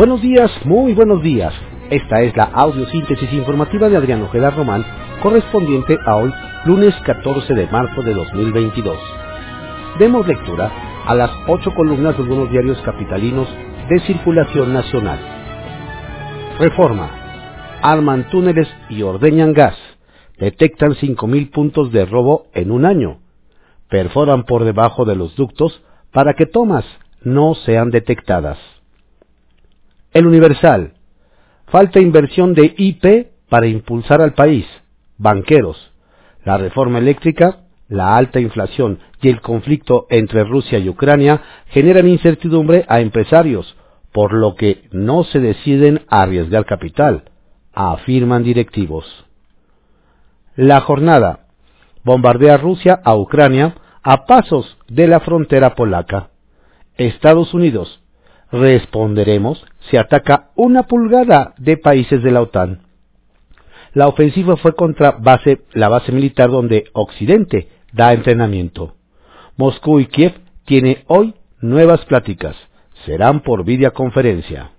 Buenos días, muy buenos días. Esta es la audiosíntesis informativa de Adrián Ojeda Román, correspondiente a hoy, lunes 14 de marzo de 2022. Demos lectura a las ocho columnas de algunos diarios capitalinos de circulación nacional. Reforma. Arman túneles y ordeñan gas. Detectan 5.000 puntos de robo en un año. Perforan por debajo de los ductos para que tomas no sean detectadas. El Universal. Falta inversión de IP para impulsar al país. Banqueros. La reforma eléctrica, la alta inflación y el conflicto entre Rusia y Ucrania generan incertidumbre a empresarios, por lo que no se deciden a arriesgar capital, afirman directivos. La jornada. Bombardea Rusia a Ucrania a pasos de la frontera polaca. Estados Unidos. Responderemos si ataca una pulgada de países de la OTAN. La ofensiva fue contra la base militar donde Occidente da entrenamiento. Moscú y Kiev tienen hoy nuevas pláticas. Serán por videoconferencia.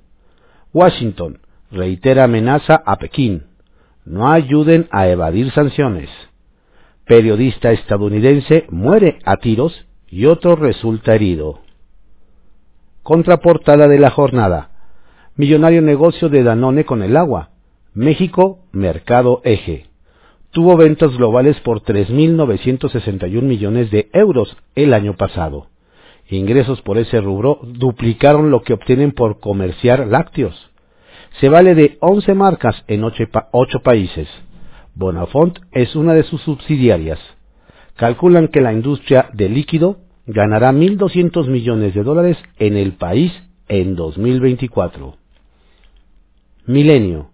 Washington reitera amenaza a Pekín. No ayuden a evadir sanciones. Periodista estadounidense muere a tiros y otro resulta herido. Contraportada de la jornada. Millonario negocio de Danone con el agua. México, mercado eje. Tuvo ventas globales por 3.961 millones de euros el año pasado. Ingresos por ese rubro duplicaron lo que obtienen por comerciar lácteos. Se vale de 11 marcas en 8, países. Bonafont es una de sus subsidiarias. Calculan que la industria de líquido ganará 1.200 millones de dólares en el país en 2024. Milenio.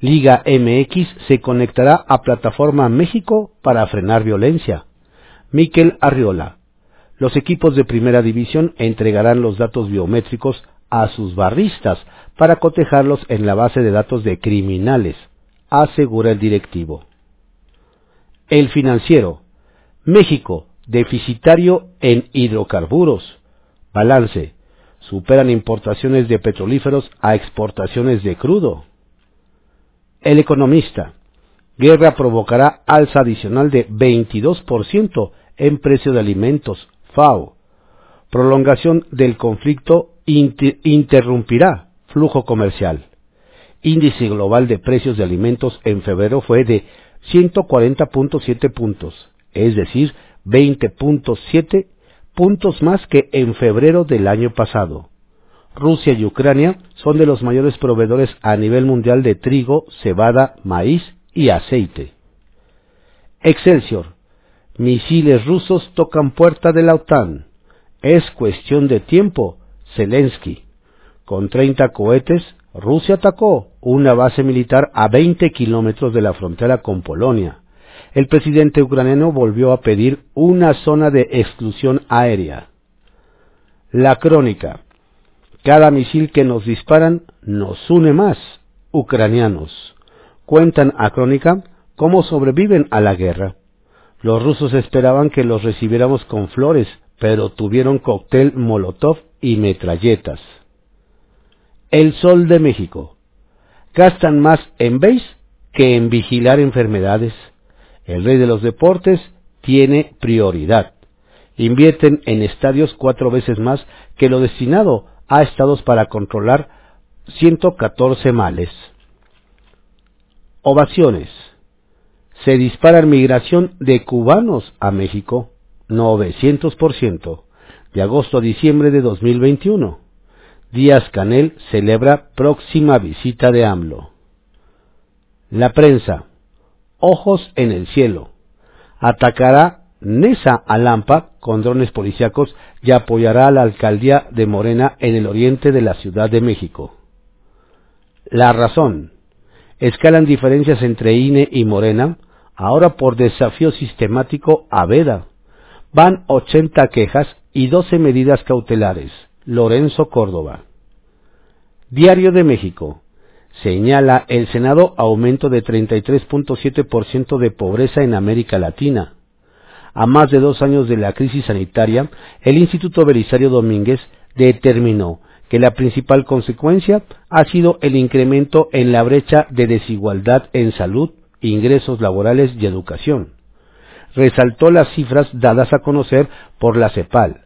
Liga MX se conectará a Plataforma México para frenar violencia. Miquel Arriola. Los equipos de primera división entregarán los datos biométricos a sus barristas para cotejarlos en la base de datos de criminales, asegura el directivo. El financiero. México deficitario en hidrocarburos. Balance. Superan importaciones de petrolíferos a exportaciones de crudo. El economista. Guerra provocará alza adicional de 22% en precio de alimentos. FAO. Prolongación del conflicto interrumpirá flujo comercial. Índice global de precios de alimentos en febrero fue de 140.7 puntos, es decir, 20.7 puntos más que en febrero del año pasado. Rusia y Ucrania son de los mayores proveedores a nivel mundial de trigo, cebada, maíz y aceite. Excelsior. Misiles rusos tocan puerta de la OTAN. Es cuestión de tiempo. Zelensky. Con 30 cohetes, Rusia atacó una base militar a 20 kilómetros de la frontera con Polonia el presidente ucraniano volvió a pedir una zona de exclusión aérea. La crónica. Cada misil que nos disparan nos une más, ucranianos. Cuentan a crónica cómo sobreviven a la guerra. Los rusos esperaban que los recibiéramos con flores, pero tuvieron cóctel Molotov y metralletas. El Sol de México. Gastan más en BASE que en vigilar enfermedades el rey de los deportes tiene prioridad. Invierten en estadios cuatro veces más que lo destinado a estados para controlar 114 males. Ovaciones. Se dispara migración de cubanos a México, 900%, de agosto a diciembre de 2021. Díaz Canel celebra próxima visita de AMLO. La prensa ojos en el cielo. Atacará Nesa Alampa con drones policíacos y apoyará a la alcaldía de Morena en el oriente de la Ciudad de México. La razón. Escalan diferencias entre INE y Morena, ahora por desafío sistemático a Veda. Van 80 quejas y 12 medidas cautelares. Lorenzo Córdoba. Diario de México señala el Senado aumento de 33.7% de pobreza en América Latina. A más de dos años de la crisis sanitaria, el Instituto Belisario Domínguez determinó que la principal consecuencia ha sido el incremento en la brecha de desigualdad en salud, ingresos laborales y educación. Resaltó las cifras dadas a conocer por la CEPAL,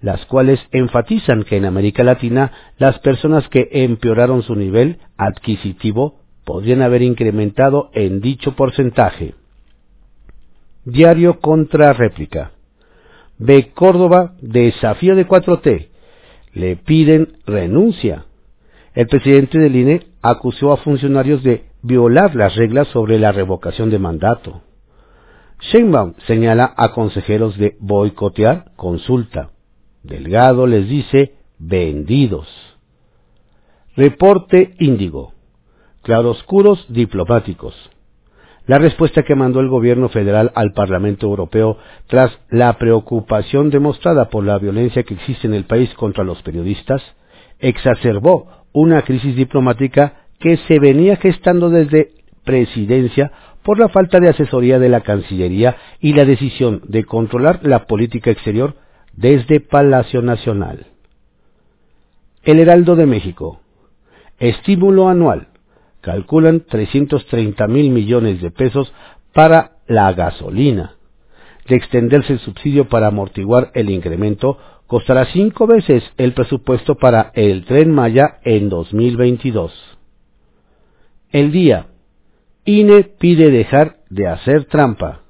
las cuales enfatizan que en América Latina las personas que empeoraron su nivel adquisitivo podrían haber incrementado en dicho porcentaje. Diario contra réplica. B. Córdoba, desafío de 4T. Le piden renuncia. El presidente del INE acusó a funcionarios de violar las reglas sobre la revocación de mandato. Sheinbaum señala a consejeros de boicotear consulta. Delgado les dice vendidos. Reporte Índigo. Claroscuros diplomáticos. La respuesta que mandó el gobierno federal al Parlamento Europeo tras la preocupación demostrada por la violencia que existe en el país contra los periodistas exacerbó una crisis diplomática que se venía gestando desde presidencia por la falta de asesoría de la Cancillería y la decisión de controlar la política exterior desde Palacio Nacional. El Heraldo de México. Estímulo anual. Calculan 330 mil millones de pesos para la gasolina. De extenderse el subsidio para amortiguar el incremento, costará cinco veces el presupuesto para el tren Maya en 2022. El día. INE pide dejar de hacer trampa.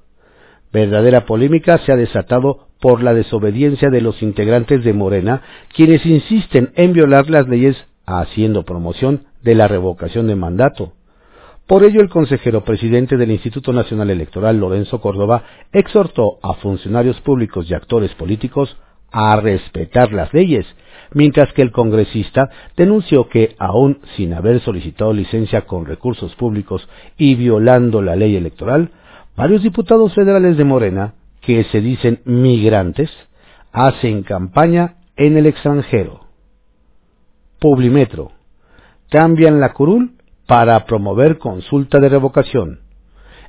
Verdadera polémica se ha desatado por la desobediencia de los integrantes de Morena, quienes insisten en violar las leyes haciendo promoción de la revocación de mandato. Por ello, el consejero presidente del Instituto Nacional Electoral, Lorenzo Córdoba, exhortó a funcionarios públicos y actores políticos a respetar las leyes, mientras que el congresista denunció que, aún sin haber solicitado licencia con recursos públicos y violando la ley electoral, varios diputados federales de Morena que se dicen migrantes hacen campaña en el extranjero. Publimetro. Cambian la curul para promover consulta de revocación.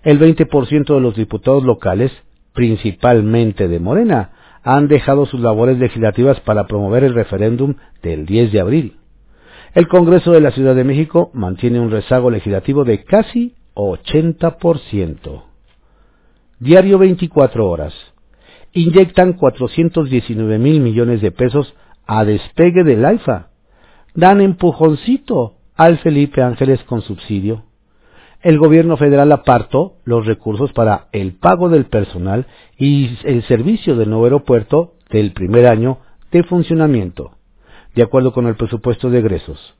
El 20% de los diputados locales, principalmente de Morena, han dejado sus labores legislativas para promover el referéndum del 10 de abril. El Congreso de la Ciudad de México mantiene un rezago legislativo de casi 80%. Diario 24 horas. Inyectan 419 mil millones de pesos a despegue del AIFA. Dan empujoncito al Felipe Ángeles con subsidio. El gobierno federal apartó los recursos para el pago del personal y el servicio del nuevo aeropuerto del primer año de funcionamiento, de acuerdo con el presupuesto de egresos.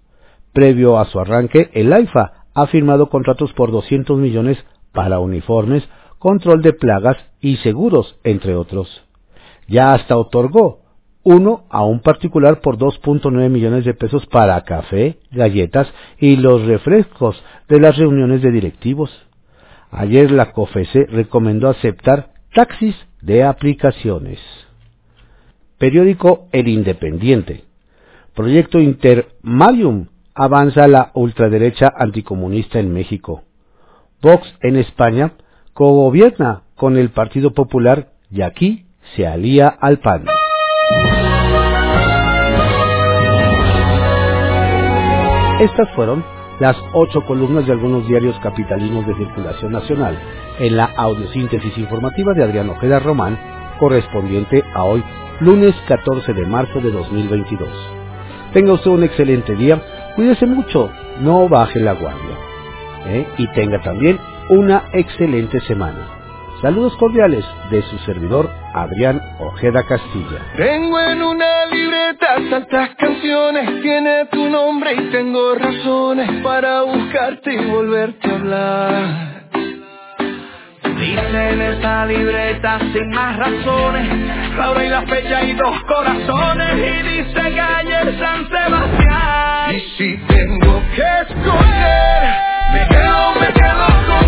Previo a su arranque, el AIFA ha firmado contratos por 200 millones para uniformes, control de plagas y seguros, entre otros. Ya hasta otorgó uno a un particular por 2.9 millones de pesos para café, galletas y los refrescos de las reuniones de directivos. Ayer la COFESE recomendó aceptar taxis de aplicaciones. Periódico El Independiente. Proyecto Intermarium avanza la ultraderecha anticomunista en México. Vox en España cogobierna con el Partido Popular y aquí se alía al PAN. Estas fueron las ocho columnas de algunos diarios capitalinos de circulación nacional en la audiosíntesis informativa de Adrián Ojeda Román, correspondiente a hoy, lunes 14 de marzo de 2022. Tenga usted un excelente día, cuídese mucho, no baje la guardia. ¿eh? Y tenga también una excelente semana. Saludos cordiales de su servidor Adrián Ojeda Castilla. Tengo en una libreta tantas canciones, tiene tu nombre y tengo razones para buscarte y volverte a hablar. Dice en esa libreta sin más razones, la hora y la fecha y dos corazones y dice calle San Sebastián. Y si tengo que escoger, me quedo, me quedo contigo.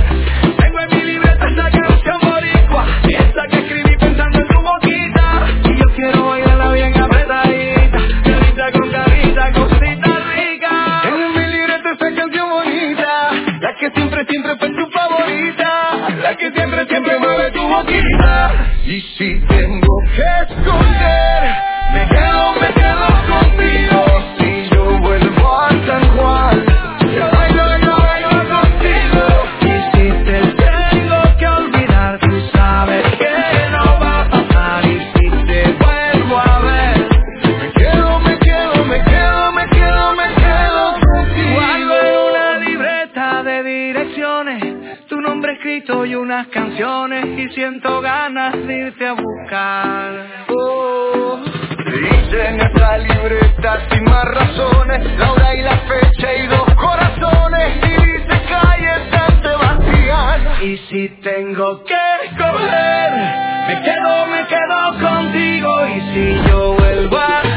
podrás irte a buscar. Oh. Dice en esta libreta sin más razones, la hora y la fecha y dos corazones. Y dice calle San Sebastián. Y si tengo que escoger, me quedo, me quedo contigo. Y si yo vuelvo a